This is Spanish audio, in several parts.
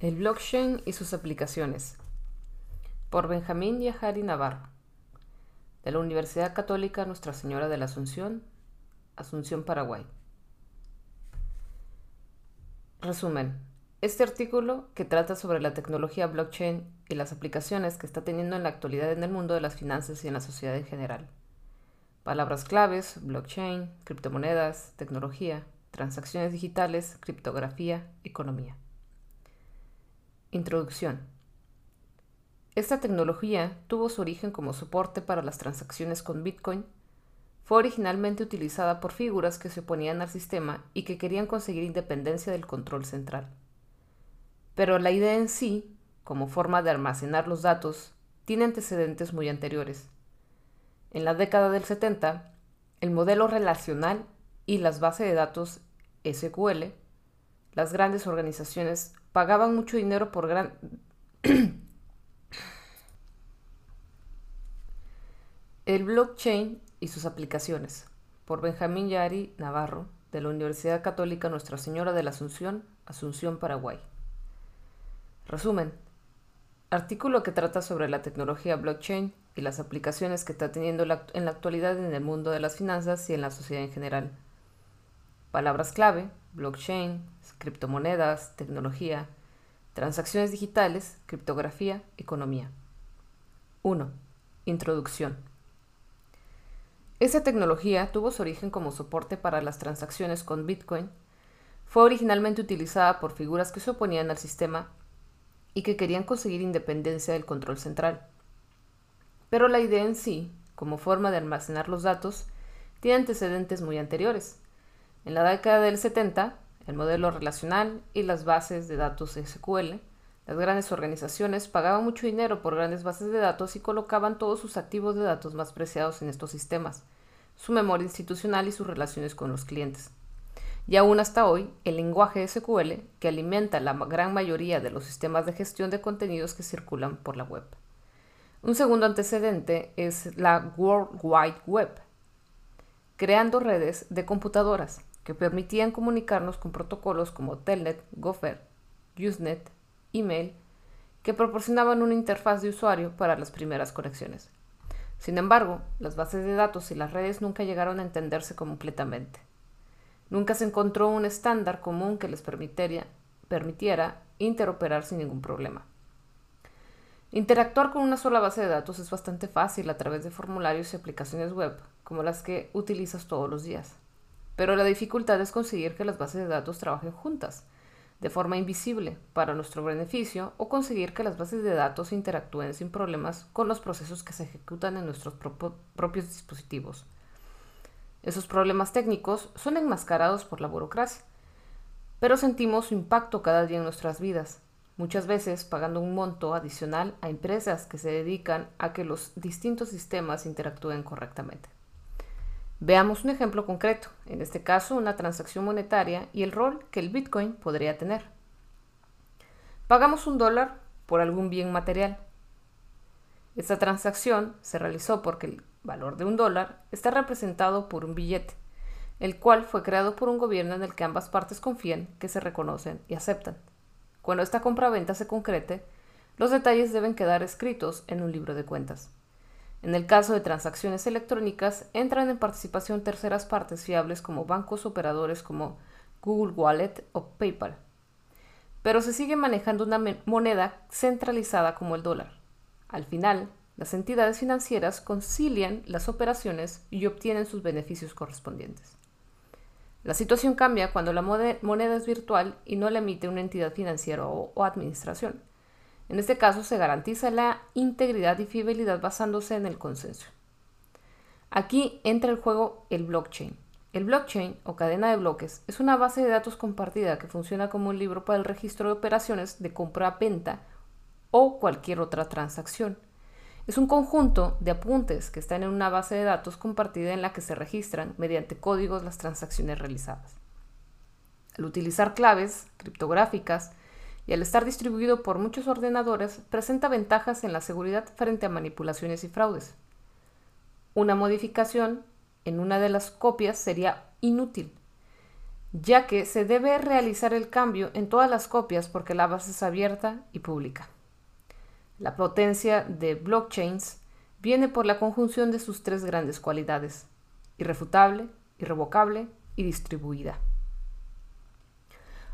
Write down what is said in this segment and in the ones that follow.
El blockchain y sus aplicaciones. Por Benjamín Yajari Navarro. De la Universidad Católica Nuestra Señora de la Asunción, Asunción, Paraguay. Resumen. Este artículo, que trata sobre la tecnología blockchain y las aplicaciones que está teniendo en la actualidad en el mundo de las finanzas y en la sociedad en general. Palabras claves, blockchain, criptomonedas, tecnología, transacciones digitales, criptografía, economía. Introducción. Esta tecnología tuvo su origen como soporte para las transacciones con Bitcoin. Fue originalmente utilizada por figuras que se oponían al sistema y que querían conseguir independencia del control central. Pero la idea en sí, como forma de almacenar los datos, tiene antecedentes muy anteriores. En la década del 70, el modelo relacional y las bases de datos SQL, las grandes organizaciones pagaban mucho dinero por gran... El blockchain y sus aplicaciones, por Benjamín Yari Navarro, de la Universidad Católica Nuestra Señora de la Asunción, Asunción, Paraguay. Resumen. Artículo que trata sobre la tecnología blockchain y las aplicaciones que está teniendo en la actualidad en el mundo de las finanzas y en la sociedad en general. Palabras clave, blockchain, criptomonedas, tecnología, transacciones digitales, criptografía, economía. 1. Introducción. Esta tecnología tuvo su origen como soporte para las transacciones con Bitcoin. Fue originalmente utilizada por figuras que se oponían al sistema y que querían conseguir independencia del control central. Pero la idea en sí, como forma de almacenar los datos, tiene antecedentes muy anteriores. En la década del 70, el modelo relacional y las bases de datos SQL, las grandes organizaciones pagaban mucho dinero por grandes bases de datos y colocaban todos sus activos de datos más preciados en estos sistemas, su memoria institucional y sus relaciones con los clientes. Y aún hasta hoy, el lenguaje SQL, que alimenta la gran mayoría de los sistemas de gestión de contenidos que circulan por la web. Un segundo antecedente es la World Wide Web, creando redes de computadoras que permitían comunicarnos con protocolos como Telnet, Gopher, Usenet, email, que proporcionaban una interfaz de usuario para las primeras conexiones. Sin embargo, las bases de datos y las redes nunca llegaron a entenderse completamente. Nunca se encontró un estándar común que les permitiera, interoperar sin ningún problema. Interactuar con una sola base de datos es bastante fácil a través de formularios y aplicaciones web, como las que utilizas todos los días pero la dificultad es conseguir que las bases de datos trabajen juntas, de forma invisible, para nuestro beneficio, o conseguir que las bases de datos interactúen sin problemas con los procesos que se ejecutan en nuestros propios dispositivos. Esos problemas técnicos son enmascarados por la burocracia, pero sentimos su impacto cada día en nuestras vidas, muchas veces pagando un monto adicional a empresas que se dedican a que los distintos sistemas interactúen correctamente. Veamos un ejemplo concreto, en este caso una transacción monetaria y el rol que el Bitcoin podría tener. Pagamos un dólar por algún bien material. Esta transacción se realizó porque el valor de un dólar está representado por un billete, el cual fue creado por un gobierno en el que ambas partes confían que se reconocen y aceptan. Cuando esta compraventa se concrete, los detalles deben quedar escritos en un libro de cuentas. En el caso de transacciones electrónicas, entran en participación terceras partes fiables como bancos operadores como Google Wallet o PayPal. Pero se sigue manejando una moneda centralizada como el dólar. Al final, las entidades financieras concilian las operaciones y obtienen sus beneficios correspondientes. La situación cambia cuando la moneda es virtual y no la emite una entidad financiera o administración. En este caso se garantiza la integridad y fiabilidad basándose en el consenso. Aquí entra el juego el blockchain. El blockchain o cadena de bloques es una base de datos compartida que funciona como un libro para el registro de operaciones de compra-venta o cualquier otra transacción. Es un conjunto de apuntes que están en una base de datos compartida en la que se registran mediante códigos las transacciones realizadas. Al utilizar claves criptográficas, y al estar distribuido por muchos ordenadores presenta ventajas en la seguridad frente a manipulaciones y fraudes. Una modificación en una de las copias sería inútil. ya que se debe realizar el cambio en todas las copias porque la base es abierta y pública. La potencia de blockchains viene por la conjunción de sus tres grandes cualidades, irrefutable, irrevocable y distribuida.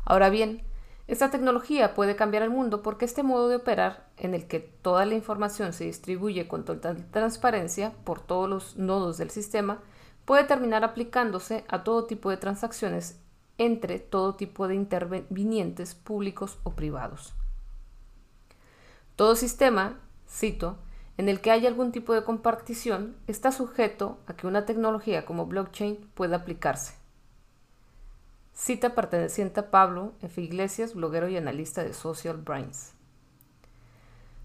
Ahora bien, esta tecnología puede cambiar el mundo porque este modo de operar, en el que toda la información se distribuye con total transparencia por todos los nodos del sistema, puede terminar aplicándose a todo tipo de transacciones entre todo tipo de intervinientes públicos o privados. Todo sistema, cito, en el que haya algún tipo de compartición está sujeto a que una tecnología como blockchain pueda aplicarse. Cita perteneciente a Pablo F. Iglesias, bloguero y analista de Social Brains.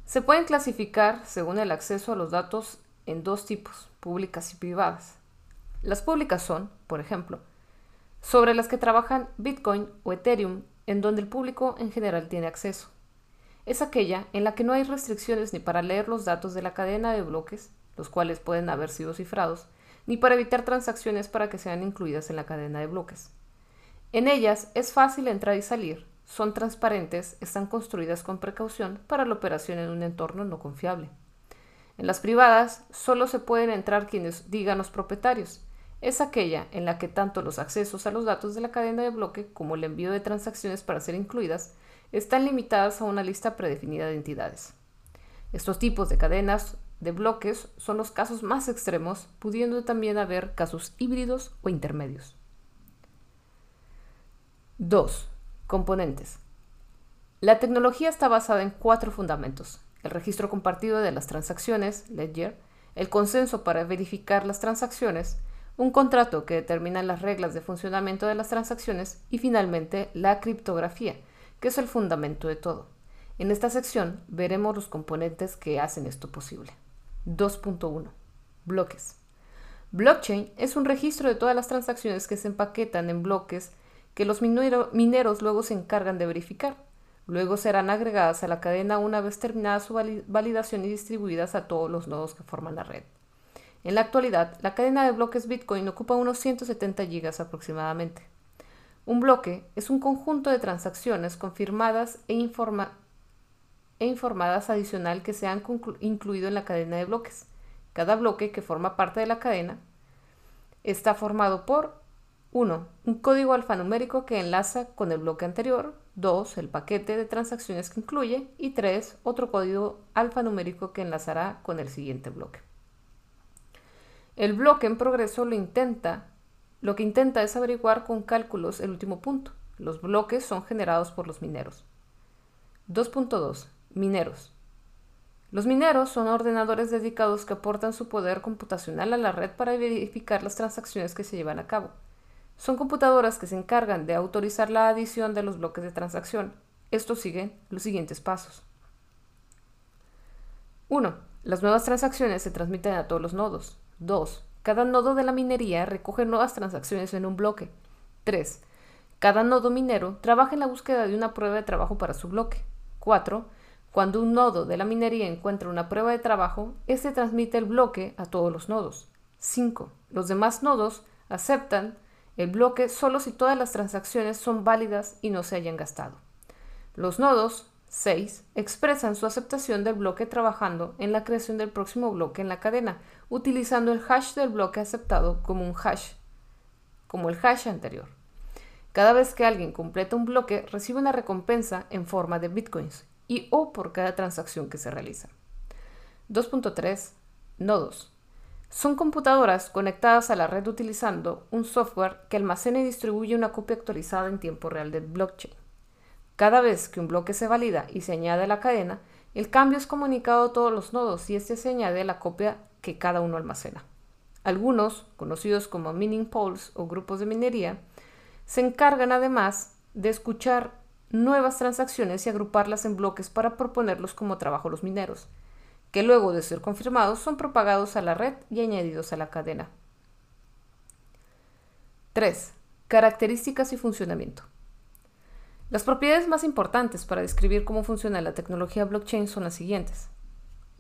Se pueden clasificar, según el acceso a los datos, en dos tipos, públicas y privadas. Las públicas son, por ejemplo, sobre las que trabajan Bitcoin o Ethereum, en donde el público en general tiene acceso. Es aquella en la que no hay restricciones ni para leer los datos de la cadena de bloques, los cuales pueden haber sido cifrados, ni para evitar transacciones para que sean incluidas en la cadena de bloques. En ellas es fácil entrar y salir, son transparentes, están construidas con precaución para la operación en un entorno no confiable. En las privadas solo se pueden entrar quienes digan los propietarios, es aquella en la que tanto los accesos a los datos de la cadena de bloque como el envío de transacciones para ser incluidas están limitadas a una lista predefinida de entidades. Estos tipos de cadenas de bloques son los casos más extremos, pudiendo también haber casos híbridos o intermedios. 2. Componentes. La tecnología está basada en cuatro fundamentos. El registro compartido de las transacciones, Ledger, el consenso para verificar las transacciones, un contrato que determina las reglas de funcionamiento de las transacciones y finalmente la criptografía, que es el fundamento de todo. En esta sección veremos los componentes que hacen esto posible. 2.1. Bloques. Blockchain es un registro de todas las transacciones que se empaquetan en bloques que los mineros luego se encargan de verificar. Luego serán agregadas a la cadena una vez terminada su validación y distribuidas a todos los nodos que forman la red. En la actualidad, la cadena de bloques Bitcoin ocupa unos 170 gigas aproximadamente. Un bloque es un conjunto de transacciones confirmadas e, e informadas adicional que se han incluido en la cadena de bloques. Cada bloque que forma parte de la cadena está formado por 1. Un código alfanumérico que enlaza con el bloque anterior. 2. El paquete de transacciones que incluye. Y 3. Otro código alfanumérico que enlazará con el siguiente bloque. El bloque en progreso lo intenta, lo que intenta es averiguar con cálculos el último punto. Los bloques son generados por los mineros. 2.2. Mineros. Los mineros son ordenadores dedicados que aportan su poder computacional a la red para verificar las transacciones que se llevan a cabo. Son computadoras que se encargan de autorizar la adición de los bloques de transacción. Esto sigue los siguientes pasos. 1. Las nuevas transacciones se transmiten a todos los nodos. 2. Cada nodo de la minería recoge nuevas transacciones en un bloque. 3. Cada nodo minero trabaja en la búsqueda de una prueba de trabajo para su bloque. 4. Cuando un nodo de la minería encuentra una prueba de trabajo, este transmite el bloque a todos los nodos. 5. Los demás nodos aceptan el bloque solo si todas las transacciones son válidas y no se hayan gastado. Los nodos 6. Expresan su aceptación del bloque trabajando en la creación del próximo bloque en la cadena, utilizando el hash del bloque aceptado como un hash, como el hash anterior. Cada vez que alguien completa un bloque, recibe una recompensa en forma de bitcoins y o por cada transacción que se realiza. 2.3. Nodos. Son computadoras conectadas a la red utilizando un software que almacena y distribuye una copia actualizada en tiempo real del blockchain. Cada vez que un bloque se valida y se añade a la cadena, el cambio es comunicado a todos los nodos y este se añade a la copia que cada uno almacena. Algunos, conocidos como mining pools o grupos de minería, se encargan además de escuchar nuevas transacciones y agruparlas en bloques para proponerlos como trabajo a los mineros, que luego de ser confirmados son propagados a la red y añadidos a la cadena. 3. Características y funcionamiento. Las propiedades más importantes para describir cómo funciona la tecnología blockchain son las siguientes.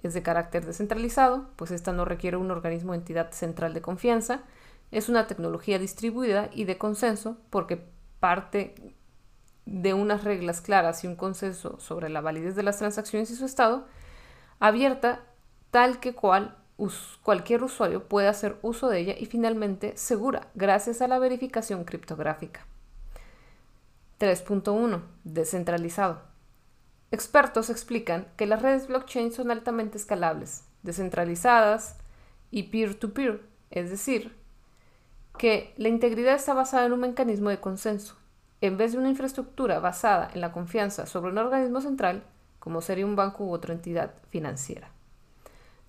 Es de carácter descentralizado, pues esta no requiere un organismo o entidad central de confianza. Es una tecnología distribuida y de consenso, porque parte de unas reglas claras y un consenso sobre la validez de las transacciones y su estado, abierta tal que cual cualquier usuario puede hacer uso de ella y finalmente segura gracias a la verificación criptográfica. 3.1. Descentralizado. Expertos explican que las redes blockchain son altamente escalables, descentralizadas y peer-to-peer, -peer, es decir, que la integridad está basada en un mecanismo de consenso, en vez de una infraestructura basada en la confianza sobre un organismo central, como sería un banco u otra entidad financiera.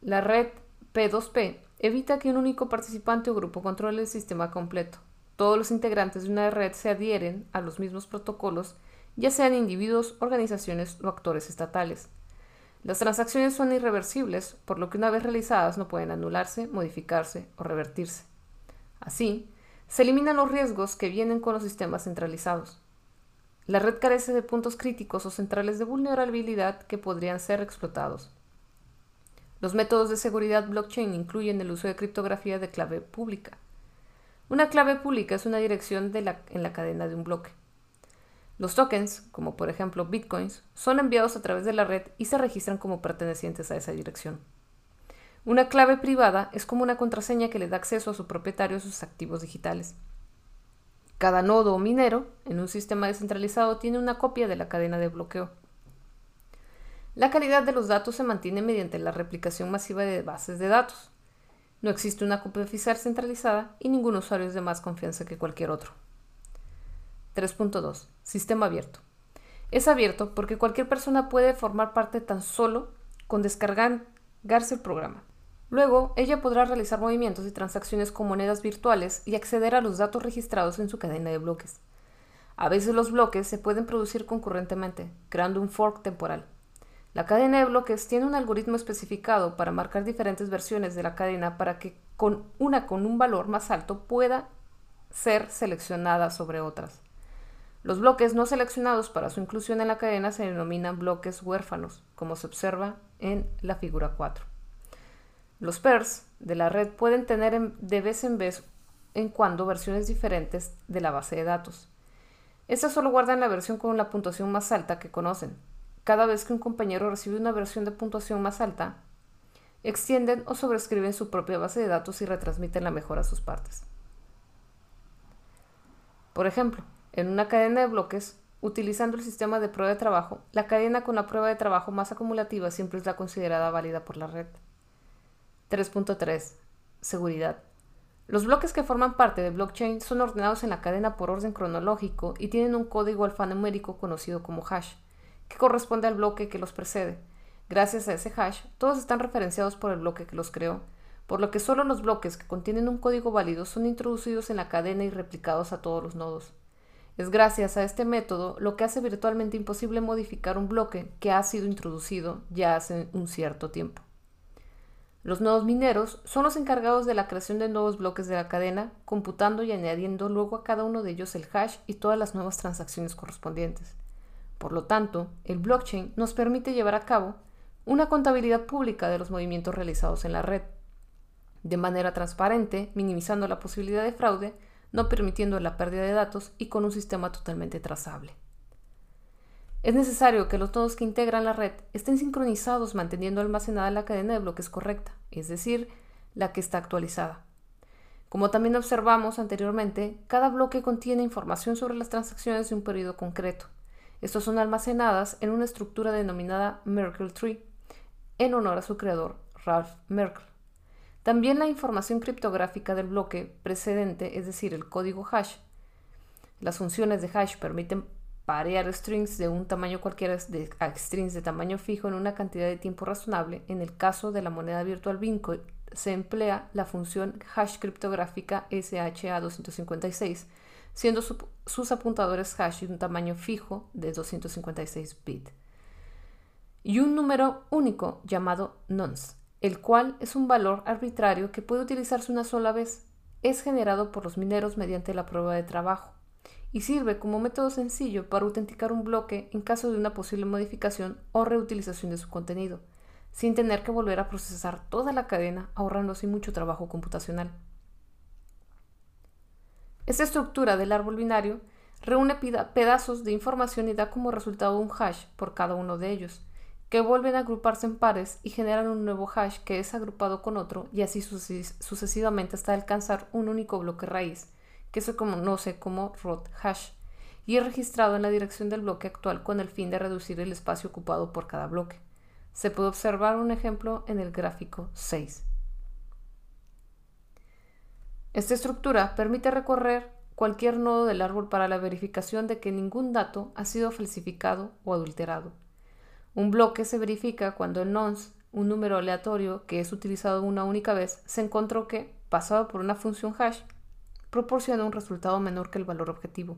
La red P2P evita que un único participante o grupo controle el sistema completo. Todos los integrantes de una red se adhieren a los mismos protocolos, ya sean individuos, organizaciones o actores estatales. Las transacciones son irreversibles, por lo que una vez realizadas no pueden anularse, modificarse o revertirse. Así, se eliminan los riesgos que vienen con los sistemas centralizados. La red carece de puntos críticos o centrales de vulnerabilidad que podrían ser explotados. Los métodos de seguridad blockchain incluyen el uso de criptografía de clave pública. Una clave pública es una dirección en la cadena de un bloque. Los tokens, como por ejemplo bitcoins, son enviados a través de la red y se registran como pertenecientes a esa dirección. Una clave privada es como una contraseña que le da acceso a su propietario a sus activos digitales. Cada nodo o minero en un sistema descentralizado tiene una copia de la cadena de bloqueo. La calidad de los datos se mantiene mediante la replicación masiva de bases de datos. No existe una copia oficial centralizada y ningún usuario es de más confianza que cualquier otro. 3.2. Sistema abierto. Es abierto porque cualquier persona puede formar parte tan solo con descargarse el programa. Luego, ella podrá realizar movimientos y transacciones con monedas virtuales y acceder a los datos registrados en su cadena de bloques. A veces los bloques se pueden producir concurrentemente, creando un fork temporal. La cadena de bloques tiene un algoritmo especificado para marcar diferentes versiones de la cadena para que con una con un valor más alto pueda ser seleccionada sobre otras. Los bloques no seleccionados para su inclusión en la cadena se denominan bloques huérfanos, como se observa en la figura 4. Los pairs de la red pueden tener de vez en vez en cuando versiones diferentes de la base de datos. Estas solo guardan la versión con la puntuación más alta que conocen. Cada vez que un compañero recibe una versión de puntuación más alta, extienden o sobrescriben su propia base de datos y retransmiten la mejora a sus partes. Por ejemplo, en una cadena de bloques, utilizando el sistema de prueba de trabajo, la cadena con la prueba de trabajo más acumulativa siempre es la considerada válida por la red. 3.3. Seguridad. Los bloques que forman parte de blockchain son ordenados en la cadena por orden cronológico y tienen un código alfanumérico conocido como hash, que corresponde al bloque que los precede. Gracias a ese hash, todos están referenciados por el bloque que los creó, por lo que solo los bloques que contienen un código válido son introducidos en la cadena y replicados a todos los nodos. Es gracias a este método lo que hace virtualmente imposible modificar un bloque que ha sido introducido ya hace un cierto tiempo. Los nodos mineros son los encargados de la creación de nuevos bloques de la cadena, computando y añadiendo luego a cada uno de ellos el hash y todas las nuevas transacciones correspondientes. Por lo tanto, el blockchain nos permite llevar a cabo una contabilidad pública de los movimientos realizados en la red, de manera transparente, minimizando la posibilidad de fraude, no permitiendo la pérdida de datos y con un sistema totalmente trazable. Es necesario que los nodos que integran la red estén sincronizados manteniendo almacenada la cadena de bloques correcta, es decir, la que está actualizada. Como también observamos anteriormente, cada bloque contiene información sobre las transacciones de un periodo concreto. Estos son almacenadas en una estructura denominada Merkle Tree, en honor a su creador, Ralph Merkle. También la información criptográfica del bloque precedente, es decir, el código hash. Las funciones de hash permiten parear strings de un tamaño cualquiera de, a strings de tamaño fijo en una cantidad de tiempo razonable. En el caso de la moneda virtual Bitcoin se emplea la función hash criptográfica SHA-256, siendo sus apuntadores hash de un tamaño fijo de 256 bits. Y un número único llamado nonce, el cual es un valor arbitrario que puede utilizarse una sola vez. Es generado por los mineros mediante la prueba de trabajo y sirve como método sencillo para autenticar un bloque en caso de una posible modificación o reutilización de su contenido, sin tener que volver a procesar toda la cadena, ahorrando así mucho trabajo computacional. Esta estructura del árbol binario reúne pedazos de información y da como resultado un hash por cada uno de ellos, que vuelven a agruparse en pares y generan un nuevo hash que es agrupado con otro y así sucesivamente hasta alcanzar un único bloque raíz, que se conoce como root hash, y es registrado en la dirección del bloque actual con el fin de reducir el espacio ocupado por cada bloque. Se puede observar un ejemplo en el gráfico 6. Esta estructura permite recorrer cualquier nodo del árbol para la verificación de que ningún dato ha sido falsificado o adulterado. Un bloque se verifica cuando el nonce, un número aleatorio que es utilizado una única vez, se encontró que, pasado por una función hash, proporciona un resultado menor que el valor objetivo.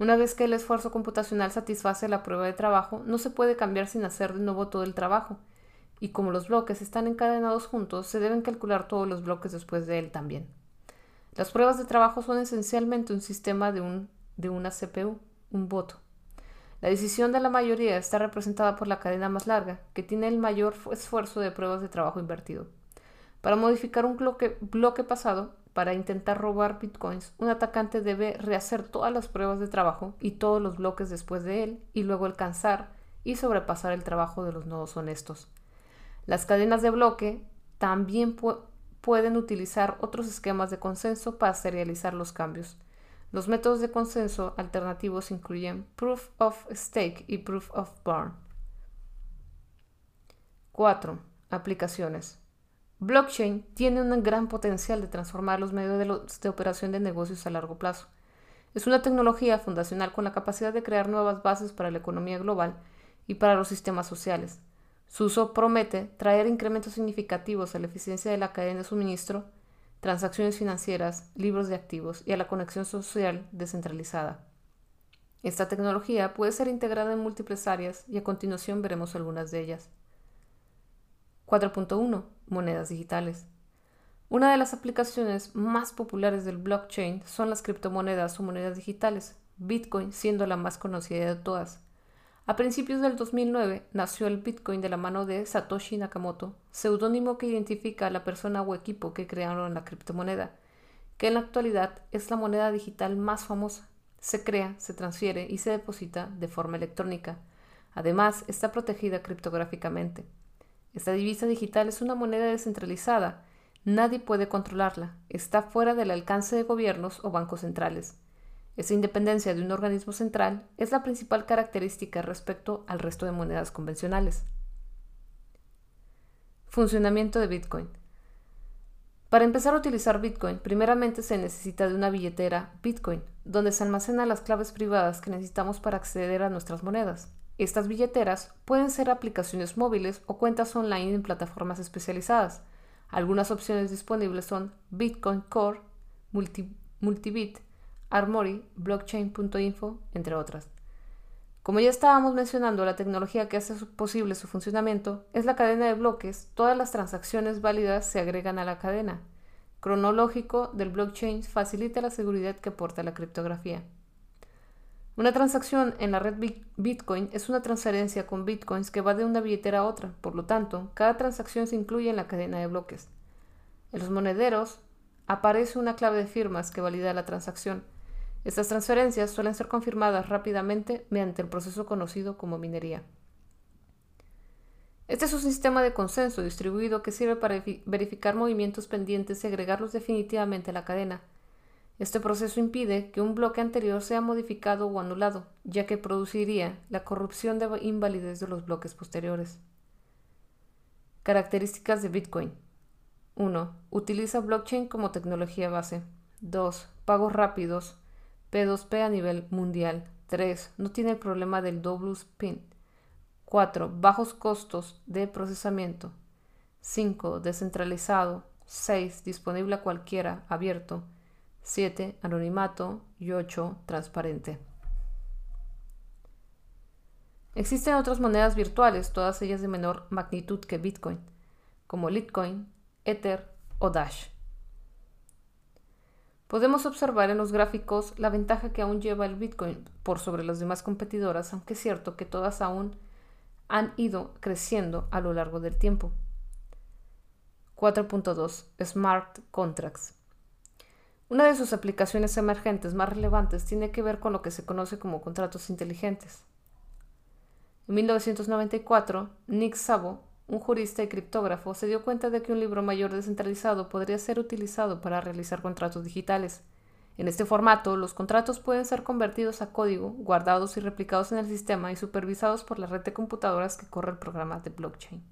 Una vez que el esfuerzo computacional satisface la prueba de trabajo, no se puede cambiar sin hacer de nuevo todo el trabajo, y como los bloques están encadenados juntos, se deben calcular todos los bloques después de él también. Las pruebas de trabajo son esencialmente un sistema de, un, de una CPU, un voto. La decisión de la mayoría está representada por la cadena más larga, que tiene el mayor esfuerzo de pruebas de trabajo invertido. Para modificar un bloque, bloque pasado, para intentar robar bitcoins, un atacante debe rehacer todas las pruebas de trabajo y todos los bloques después de él y luego alcanzar y sobrepasar el trabajo de los nodos honestos. Las cadenas de bloque también pueden utilizar otros esquemas de consenso para serializar los cambios. Los métodos de consenso alternativos incluyen Proof of Stake y Proof of Burn. 4. Aplicaciones. Blockchain tiene un gran potencial de transformar los medios de, operación de negocios a largo plazo. Es una tecnología fundacional con la capacidad de crear nuevas bases para la economía global y para los sistemas sociales. Su uso promete traer incrementos significativos a la eficiencia de la cadena de suministro, transacciones financieras, libros de activos y a la conexión social descentralizada. Esta tecnología puede ser integrada en múltiples áreas y a continuación veremos algunas de ellas. 4.1 monedas digitales. Una de las aplicaciones más populares del blockchain son las criptomonedas o monedas digitales, Bitcoin siendo la más conocida de todas. A principios del 2009 nació el Bitcoin de la mano de Satoshi Nakamoto, seudónimo que identifica a la persona o equipo que crearon la criptomoneda, que en la actualidad es la moneda digital más famosa. Se crea, se transfiere y se deposita de forma electrónica. Además, está protegida criptográficamente. Esta divisa digital es una moneda descentralizada. Nadie puede controlarla. Está fuera del alcance de gobiernos o bancos centrales. Esa independencia de un organismo central es la principal característica respecto al resto de monedas convencionales. Funcionamiento de Bitcoin. Para empezar a utilizar Bitcoin, primeramente se necesita de una billetera Bitcoin, donde se almacenan las claves privadas que necesitamos para acceder a nuestras monedas. Estas billeteras pueden ser aplicaciones móviles o cuentas online en plataformas especializadas. Algunas opciones disponibles son Bitcoin Core, Multibit, Armory, Blockchain.info, entre otras. Como ya estábamos mencionando, la tecnología que hace posible su funcionamiento es la cadena de bloques. Todas las transacciones válidas se agregan a la cadena. Cronológico del blockchain facilita la seguridad que aporta la criptografía. Una transacción en la red Bitcoin es una transferencia con bitcoins que va de una billetera a otra, por lo tanto, cada transacción se incluye en la cadena de bloques. En los monederos aparece una clave de firmas que valida la transacción. Estas transferencias suelen ser confirmadas rápidamente mediante el proceso conocido como minería. Este es un sistema de consenso distribuido que sirve para verificar movimientos pendientes y agregarlos definitivamente a la cadena. Este proceso impide que un bloque anterior sea modificado o anulado, ya que produciría la corrupción de invalidez de los bloques posteriores. Características de Bitcoin. 1. Utiliza blockchain como tecnología base. 2. Pagos rápidos. P2P a nivel mundial. 3. No tiene el problema del double spin. 4. Bajos costos de procesamiento. 5. Descentralizado. 6. Disponible a cualquiera, abierto. 7. Anonimato. Y 8. Transparente. Existen otras monedas virtuales, todas ellas de menor magnitud que Bitcoin, como Litecoin, Ether o Dash. Podemos observar en los gráficos la ventaja que aún lleva el Bitcoin por sobre las demás competidoras, aunque es cierto que todas aún han ido creciendo a lo largo del tiempo. 4.2 Smart Contracts Una de sus aplicaciones emergentes más relevantes tiene que ver con lo que se conoce como contratos inteligentes. En 1994, Nick Szabo, un jurista y criptógrafo, se dio cuenta de que un libro mayor descentralizado podría ser utilizado para realizar contratos digitales. En este formato, los contratos pueden ser convertidos a código, guardados y replicados en el sistema y supervisados por la red de computadoras que corre el programa de blockchain.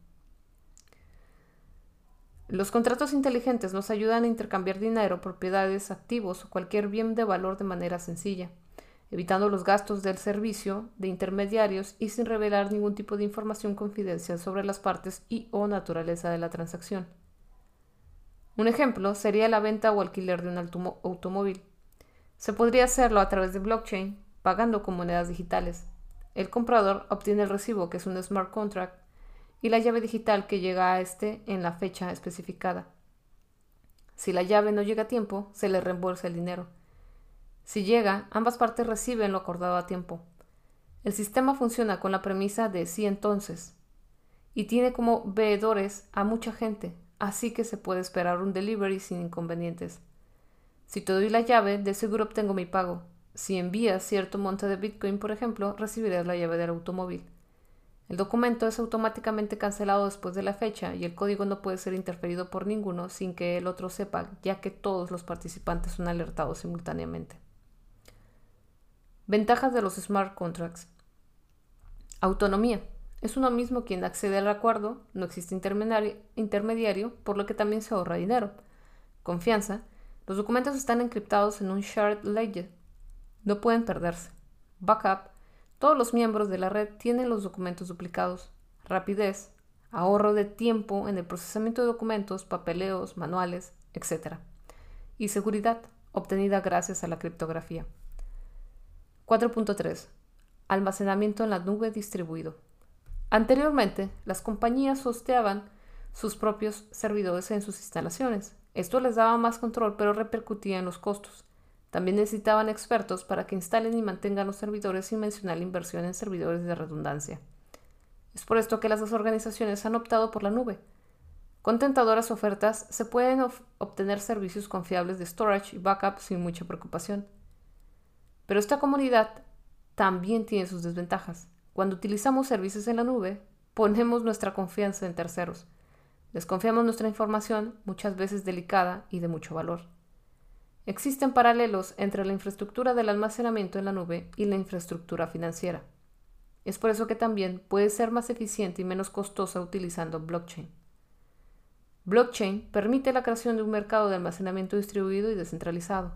Los contratos inteligentes nos ayudan a intercambiar dinero, propiedades, activos o cualquier bien de valor de manera sencilla, evitando los gastos del servicio de intermediarios y sin revelar ningún tipo de información confidencial sobre las partes y o naturaleza de la transacción. Un ejemplo sería la venta o alquiler de un automóvil. Se podría hacerlo a través de blockchain, pagando con monedas digitales. El comprador obtiene el recibo, que es un smart contract, y la llave digital que llega a este en la fecha especificada. Si la llave no llega a tiempo, se le reembolsa el dinero. Si llega, ambas partes reciben lo acordado a tiempo. El sistema funciona con la premisa de sí entonces y tiene como veedores a mucha gente, así que se puede esperar un delivery sin inconvenientes. Si te doy la llave, de seguro obtengo mi pago. Si envías cierto monte de Bitcoin, por ejemplo, recibirás la llave del automóvil. El documento es automáticamente cancelado después de la fecha y el código no puede ser interferido por ninguno sin que el otro sepa, ya que todos los participantes son alertados simultáneamente. Ventajas de los smart contracts. Autonomía. Es uno mismo quien accede al acuerdo, no existe intermediario, por lo que también se ahorra dinero. Confianza. Los documentos están encriptados en un shared ledger. No pueden perderse. Backup todos los miembros de la red tienen los documentos duplicados. Rapidez, ahorro de tiempo en el procesamiento de documentos, papeleos, manuales, etc. Y seguridad, obtenida gracias a la criptografía. 4.3. Almacenamiento en la nube distribuido. Anteriormente, las compañías hosteaban sus propios servidores en sus instalaciones. Esto les daba más control, pero repercutía en los costos. También necesitaban expertos para que instalen y mantengan los servidores sin mencionar la inversión en servidores de redundancia. Es por esto que las dos organizaciones han optado por la nube. Con tentadoras ofertas se pueden obtener servicios confiables de storage y backup sin mucha preocupación. Pero esta comunidad también tiene sus desventajas. Cuando utilizamos servicios en la nube, ponemos nuestra confianza en terceros. Desconfiamos nuestra información, muchas veces delicada y de mucho valor. Existen paralelos entre la infraestructura del almacenamiento en la nube y la infraestructura financiera. Es por eso que también puede ser más eficiente y menos costosa utilizando blockchain. Blockchain permite la creación de un mercado de almacenamiento distribuido y descentralizado.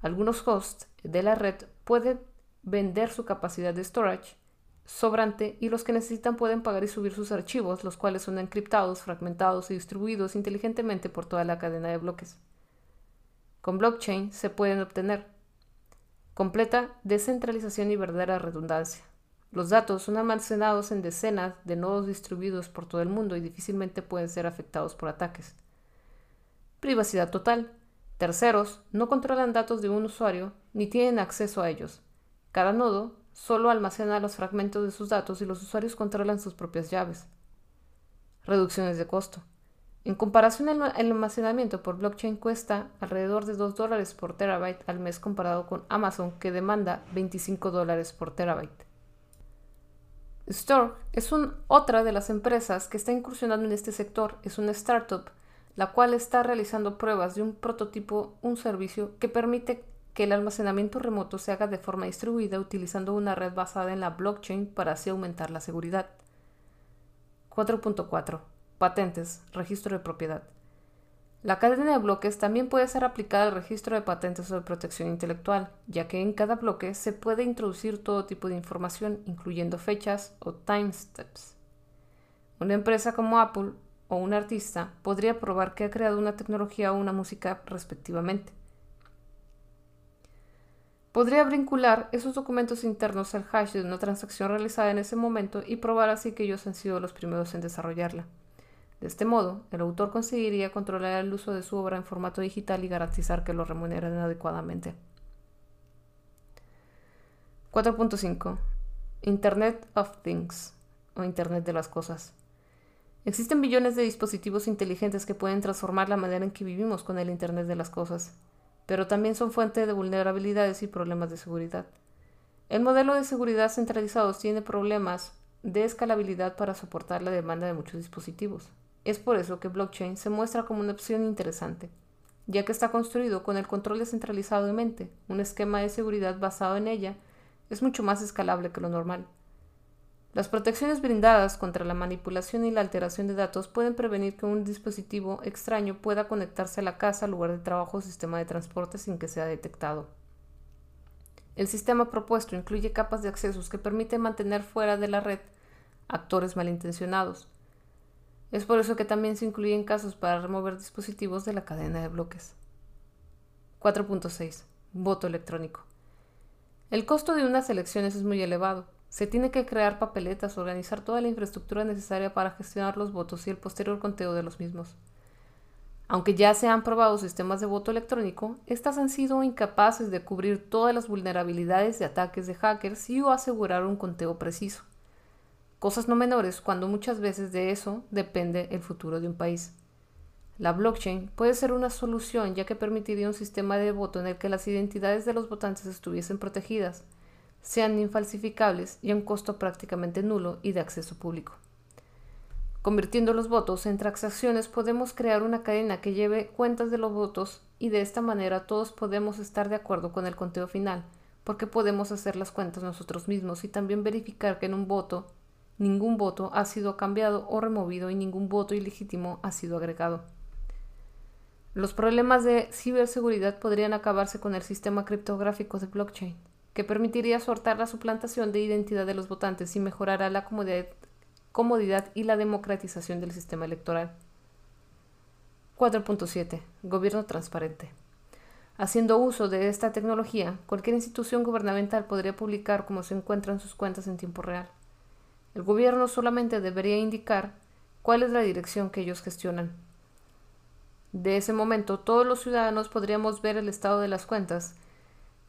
Algunos hosts de la red pueden vender su capacidad de storage sobrante y los que necesitan pueden pagar y subir sus archivos, los cuales son encriptados, fragmentados y distribuidos inteligentemente por toda la cadena de bloques. Con blockchain se pueden obtener completa descentralización y verdadera redundancia. Los datos son almacenados en decenas de nodos distribuidos por todo el mundo y difícilmente pueden ser afectados por ataques. Privacidad total. Terceros no controlan datos de un usuario ni tienen acceso a ellos. Cada nodo solo almacena los fragmentos de sus datos y los usuarios controlan sus propias llaves. Reducciones de costo. En comparación, el almacenamiento por blockchain cuesta alrededor de 2 dólares por terabyte al mes comparado con Amazon que demanda 25 dólares por terabyte. Store es otra de las empresas que está incursionando en este sector. Es una startup la cual está realizando pruebas de un prototipo, un servicio que permite que el almacenamiento remoto se haga de forma distribuida utilizando una red basada en la blockchain para así aumentar la seguridad. 4.4 Patentes, registro de propiedad. La cadena de bloques también puede ser aplicada al registro de patentes o de protección intelectual, ya que en cada bloque se puede introducir todo tipo de información, incluyendo fechas o timestamps. Una empresa como Apple o un artista podría probar que ha creado una tecnología o una música respectivamente. Podría vincular esos documentos internos al hash de una transacción realizada en ese momento y probar así que ellos han sido los primeros en desarrollarla. De este modo, el autor conseguiría controlar el uso de su obra en formato digital y garantizar que lo remuneren adecuadamente. 4.5. Internet of Things o Internet de las Cosas. Existen billones de dispositivos inteligentes que pueden transformar la manera en que vivimos con el Internet de las Cosas. pero también son fuente de vulnerabilidades y problemas de seguridad. El modelo de seguridad centralizado tiene problemas de escalabilidad para soportar la demanda de muchos dispositivos. Es por eso que blockchain se muestra como una opción interesante, ya que está construido con el control descentralizado en mente. Un esquema de seguridad basado en ella es mucho más escalable que lo normal. Las protecciones brindadas contra la manipulación y la alteración de datos pueden prevenir que un dispositivo extraño pueda conectarse a la casa, lugar de trabajo o sistema de transporte sin que sea detectado. El sistema propuesto incluye capas de accesos que permiten mantener fuera de la red actores malintencionados. Es por eso que también se incluyen casos para remover dispositivos de la cadena de bloques. 4.6. Voto electrónico. El costo de unas elecciones es muy elevado. Se tiene que crear papeletas, organizar toda la infraestructura necesaria para gestionar los votos y el posterior conteo de los mismos. Aunque ya se han probado sistemas de voto electrónico, estas han sido incapaces de cubrir todas las vulnerabilidades de ataques de hackers y o asegurar un conteo preciso. Cosas no menores cuando muchas veces de eso depende el futuro de un país. La blockchain puede ser una solución ya que permitiría un sistema de voto en el que las identidades de los votantes estuviesen protegidas, sean infalsificables y a un costo prácticamente nulo y de acceso público. Convirtiendo los votos en transacciones podemos crear una cadena que lleve cuentas de los votos y de esta manera todos podemos estar de acuerdo con el conteo final, porque podemos hacer las cuentas nosotros mismos y también verificar que en un voto ningún voto ha sido cambiado o removido y ningún voto ilegítimo ha sido agregado. Los problemas de ciberseguridad podrían acabarse con el sistema criptográfico de blockchain, que permitiría sortar la suplantación de identidad de los votantes y mejorará la comodidad comodidad y la democratización del sistema electoral. 4.7. Gobierno transparente. Haciendo uso de esta tecnología, cualquier institución gubernamental podría publicar cómo se encuentran sus cuentas en tiempo real. El gobierno solamente debería indicar cuál es la dirección que ellos gestionan. De ese momento, todos los ciudadanos podríamos ver el estado de las cuentas,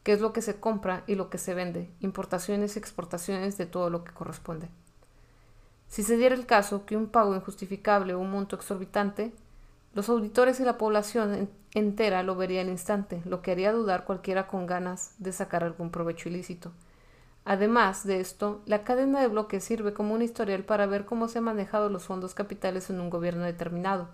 qué es lo que se compra y lo que se vende, importaciones y exportaciones de todo lo que corresponde. Si se diera el caso que un pago injustificable o un monto exorbitante, los auditores y la población entera lo vería al instante, lo que haría dudar cualquiera con ganas de sacar algún provecho ilícito. Además de esto, la cadena de bloques sirve como un historial para ver cómo se han manejado los fondos capitales en un gobierno determinado,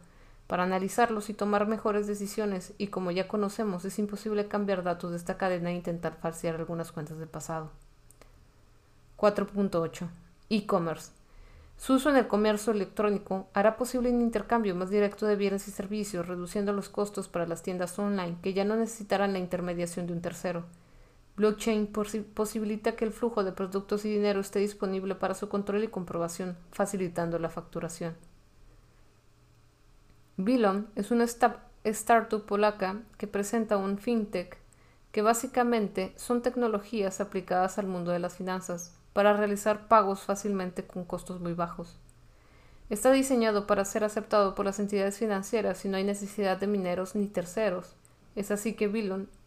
para analizarlos y tomar mejores decisiones, y como ya conocemos, es imposible cambiar datos de esta cadena e intentar falsear algunas cuentas del pasado. 4.8. E-commerce. Su uso en el comercio electrónico hará posible un intercambio más directo de bienes y servicios, reduciendo los costos para las tiendas online, que ya no necesitarán la intermediación de un tercero. Blockchain posibilita que el flujo de productos y dinero esté disponible para su control y comprobación, facilitando la facturación. Bilon es una startup polaca que presenta un fintech que básicamente son tecnologías aplicadas al mundo de las finanzas, para realizar pagos fácilmente con costos muy bajos. Está diseñado para ser aceptado por las entidades financieras y no hay necesidad de mineros ni terceros. Es así que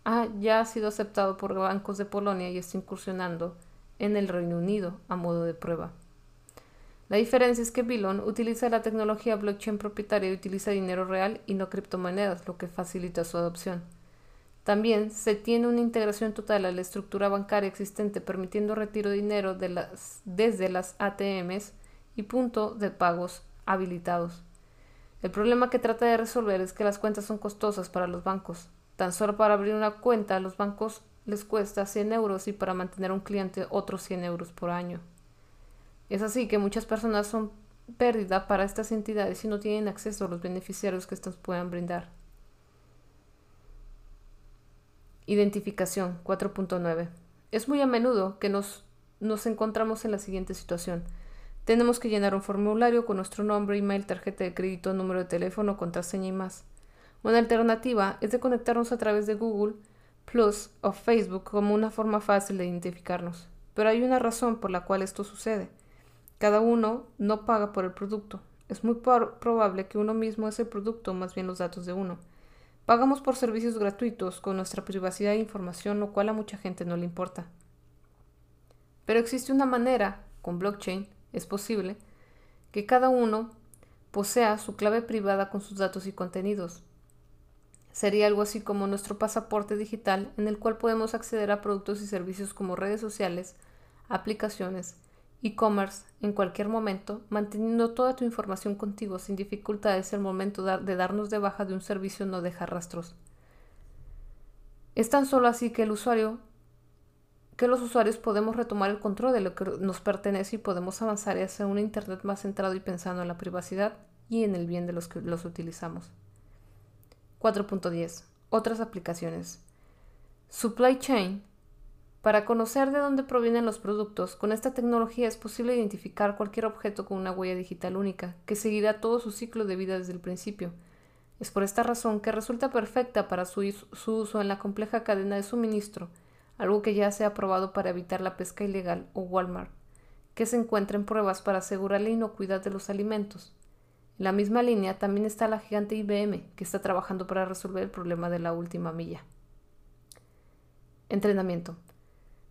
Bilon ya ha sido aceptado por bancos de Polonia y está incursionando en el Reino Unido a modo de prueba. La diferencia es que Bilon utiliza la tecnología blockchain propietaria y utiliza dinero real y no criptomonedas, lo que facilita su adopción. También se tiene una integración total a la estructura bancaria existente, permitiendo retiro de dinero desde las ATMs y punto de pagos habilitados. El problema que trata de resolver es que las cuentas son costosas para los bancos. Tan solo para abrir una cuenta a los bancos les cuesta 100 euros y para mantener un cliente otros 100 euros por año. Es así que muchas personas son pérdida para estas entidades y no tienen acceso a los beneficiarios que estas puedan brindar. Identificación 4.9. Es muy a menudo que nos, nos encontramos en la siguiente situación. Tenemos que llenar un formulario con nuestro nombre, email, tarjeta de crédito, número de teléfono, contraseña y más. Una alternativa es de conectarnos a través de Google Plus o Facebook como una forma fácil de identificarnos. Pero hay una razón por la cual esto sucede. Cada uno no paga por el producto. Es muy probable que uno mismo es el producto, más bien los datos de uno. Pagamos por servicios gratuitos con nuestra privacidad e información, lo cual a mucha gente no le importa. Pero existe una manera, con blockchain, es posible, que cada uno posea su clave privada con sus datos y contenidos. Sería algo así como nuestro pasaporte digital en el cual podemos acceder a productos y servicios como redes sociales, aplicaciones, e-commerce en cualquier momento, manteniendo toda tu información contigo sin dificultades el momento de darnos de baja de un servicio no deja rastros. Es tan solo así que el usuario que los usuarios podemos retomar el control de lo que nos pertenece y podemos avanzar hacia un Internet más centrado y pensando en la privacidad y en el bien de los que los utilizamos. 4.10. Otras aplicaciones. Supply Chain. Para conocer de dónde provienen los productos, con esta tecnología es posible identificar cualquier objeto con una huella digital única, que seguirá todo su ciclo de vida desde el principio. Es por esta razón que resulta perfecta para su, uso en la compleja cadena de suministro, algo que ya se ha probado para evitar la pesca ilegal o Walmart, que se encuentra en pruebas para asegurar la inocuidad de los alimentos. En la misma línea también está la gigante IBM, que está trabajando para resolver el problema de la última milla. Entrenamiento.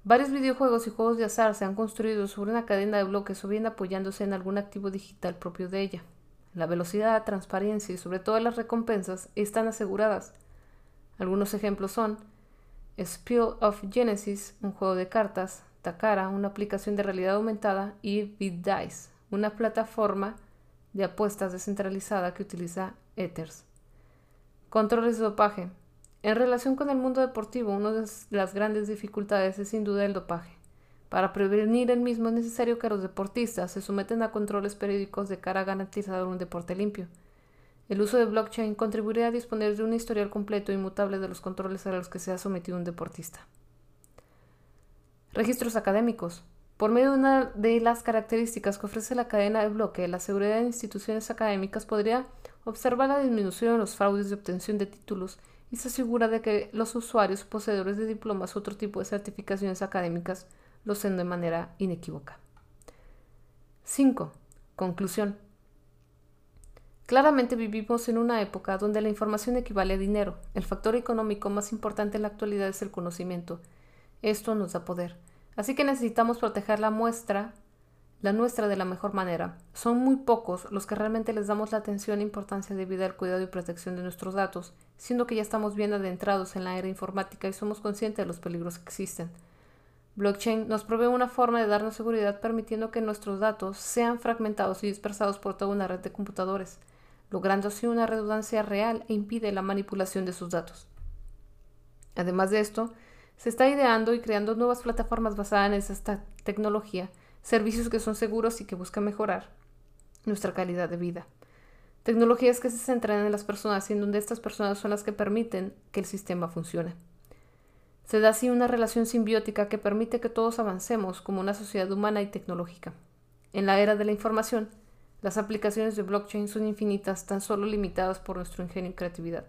Varios videojuegos y juegos de azar se han construido sobre una cadena de bloques o bien apoyándose en algún activo digital propio de ella. La velocidad, transparencia y sobre todo las recompensas están aseguradas. Algunos ejemplos son Spiel of Genesis, un juego de cartas, Takara, una aplicación de realidad aumentada, y BitDice, una plataforma de apuestas descentralizada que utiliza Ethers. Controles de dopaje. En relación con el mundo deportivo, una de las grandes dificultades es sin duda el dopaje. Para prevenir el mismo es necesario que los deportistas se someten a controles periódicos de cara a garantizar un deporte limpio. El uso de blockchain contribuiría a disponer de un historial completo e inmutable de los controles a los que se ha sometido un deportista. Registros académicos. Por medio de una de las características que ofrece la cadena de bloque, la seguridad de instituciones académicas podría observar la disminución en los fraudes de obtención de títulos y se asegura de que los usuarios poseedores de diplomas u otro tipo de certificaciones académicas lo sean de manera inequívoca. 5. Conclusión. Claramente vivimos en una época donde la información equivale a dinero. El factor económico más importante en la actualidad es el conocimiento. Esto nos da poder. Así que necesitamos proteger la muestra, la nuestra de la mejor manera. Son muy pocos los que realmente les damos la atención e importancia debida al cuidado y protección de nuestros datos, siendo que ya estamos bien adentrados en la era informática y somos conscientes de los peligros que existen. Blockchain nos provee una forma de darnos seguridad permitiendo que nuestros datos sean fragmentados y dispersados por toda una red de computadores logrando así una redundancia real e impide la manipulación de sus datos. Además de esto, se está ideando y creando nuevas plataformas basadas en esta tecnología, servicios que son seguros y que buscan mejorar nuestra calidad de vida. Tecnologías que se centran en las personas y en donde estas personas son las que permiten que el sistema funcione. Se da así una relación simbiótica que permite que todos avancemos como una sociedad humana y tecnológica. En la era de la información, las aplicaciones de blockchain son infinitas, tan solo limitadas por nuestro ingenio y creatividad.